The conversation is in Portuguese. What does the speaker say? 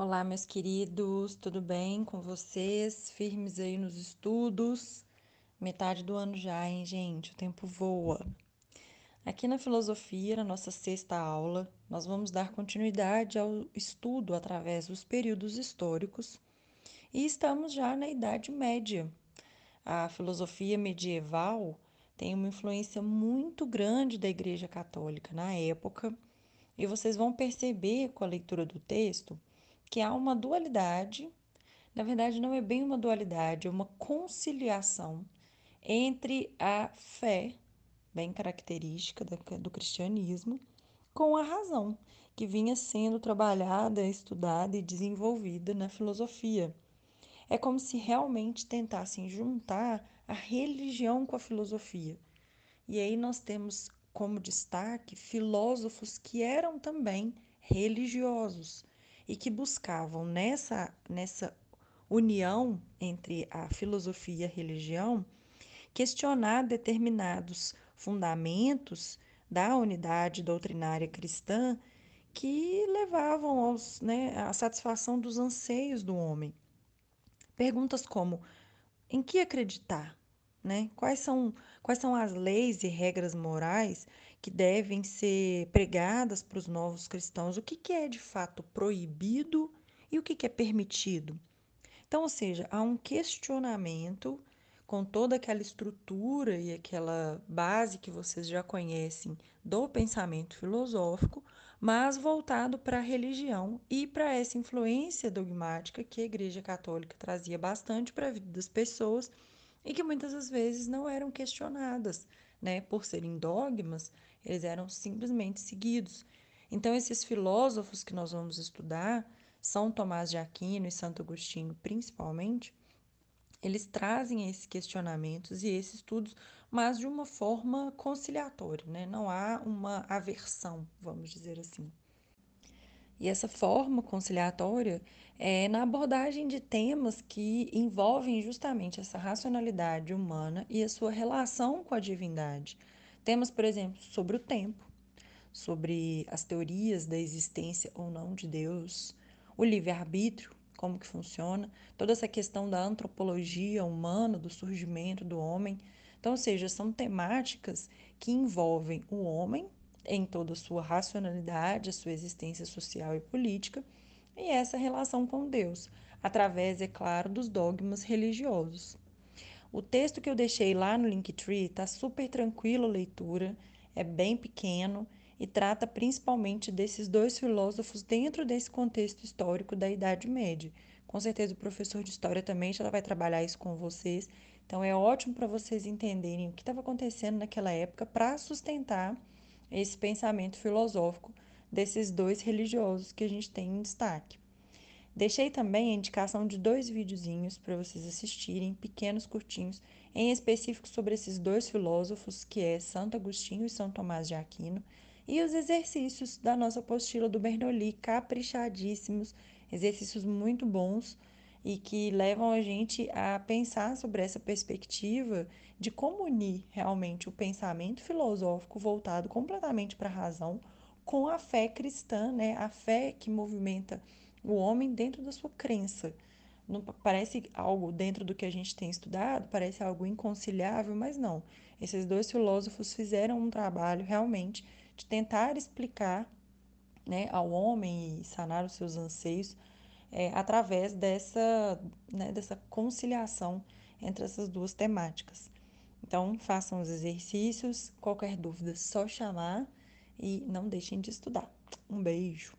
Olá, meus queridos, tudo bem com vocês? Firmes aí nos estudos? Metade do ano já, hein, gente? O tempo voa. Aqui na filosofia, na nossa sexta aula, nós vamos dar continuidade ao estudo através dos períodos históricos e estamos já na Idade Média. A filosofia medieval tem uma influência muito grande da Igreja Católica na época e vocês vão perceber com a leitura do texto que há uma dualidade, na verdade, não é bem uma dualidade, é uma conciliação entre a fé, bem característica do cristianismo, com a razão, que vinha sendo trabalhada, estudada e desenvolvida na filosofia. É como se realmente tentassem juntar a religião com a filosofia. E aí nós temos como destaque filósofos que eram também religiosos e que buscavam nessa, nessa união entre a filosofia e a religião questionar determinados fundamentos da unidade doutrinária cristã que levavam aos, né, à satisfação dos anseios do homem. Perguntas como: em que acreditar? Né? Quais, são, quais são as leis e regras morais que devem ser pregadas para os novos cristãos? O que, que é de fato proibido e o que, que é permitido? Então, ou seja, há um questionamento com toda aquela estrutura e aquela base que vocês já conhecem do pensamento filosófico, mas voltado para a religião e para essa influência dogmática que a Igreja Católica trazia bastante para a vida das pessoas e que muitas das vezes não eram questionadas, né? Por serem dogmas, eles eram simplesmente seguidos. Então, esses filósofos que nós vamos estudar, São Tomás de Aquino e Santo Agostinho principalmente, eles trazem esses questionamentos e esses estudos, mas de uma forma conciliatória, né? Não há uma aversão, vamos dizer assim. E essa forma conciliatória é na abordagem de temas que envolvem justamente essa racionalidade humana e a sua relação com a divindade. Temas, por exemplo, sobre o tempo, sobre as teorias da existência ou não de Deus, o livre-arbítrio, como que funciona, toda essa questão da antropologia humana, do surgimento do homem. Então, ou seja, são temáticas que envolvem o homem em toda a sua racionalidade, a sua existência social e política, e essa relação com Deus, através, é claro, dos dogmas religiosos. O texto que eu deixei lá no Linktree está super tranquilo a leitura, é bem pequeno e trata principalmente desses dois filósofos dentro desse contexto histórico da Idade Média. Com certeza o professor de história também já vai trabalhar isso com vocês, então é ótimo para vocês entenderem o que estava acontecendo naquela época para sustentar esse pensamento filosófico desses dois religiosos que a gente tem em destaque. Deixei também a indicação de dois videozinhos para vocês assistirem, pequenos, curtinhos, em específico sobre esses dois filósofos, que é Santo Agostinho e São Tomás de Aquino, e os exercícios da nossa apostila do Bernoulli, caprichadíssimos, exercícios muito bons e que levam a gente a pensar sobre essa perspectiva de como unir realmente o pensamento filosófico voltado completamente para a razão com a fé cristã, né? A fé que movimenta o homem dentro da sua crença. Não parece algo dentro do que a gente tem estudado, parece algo inconciliável, mas não. Esses dois filósofos fizeram um trabalho realmente de tentar explicar né, ao homem e sanar os seus anseios é, através dessa, né, dessa conciliação entre essas duas temáticas. Então, façam os exercícios, qualquer dúvida, só chamar e não deixem de estudar. Um beijo!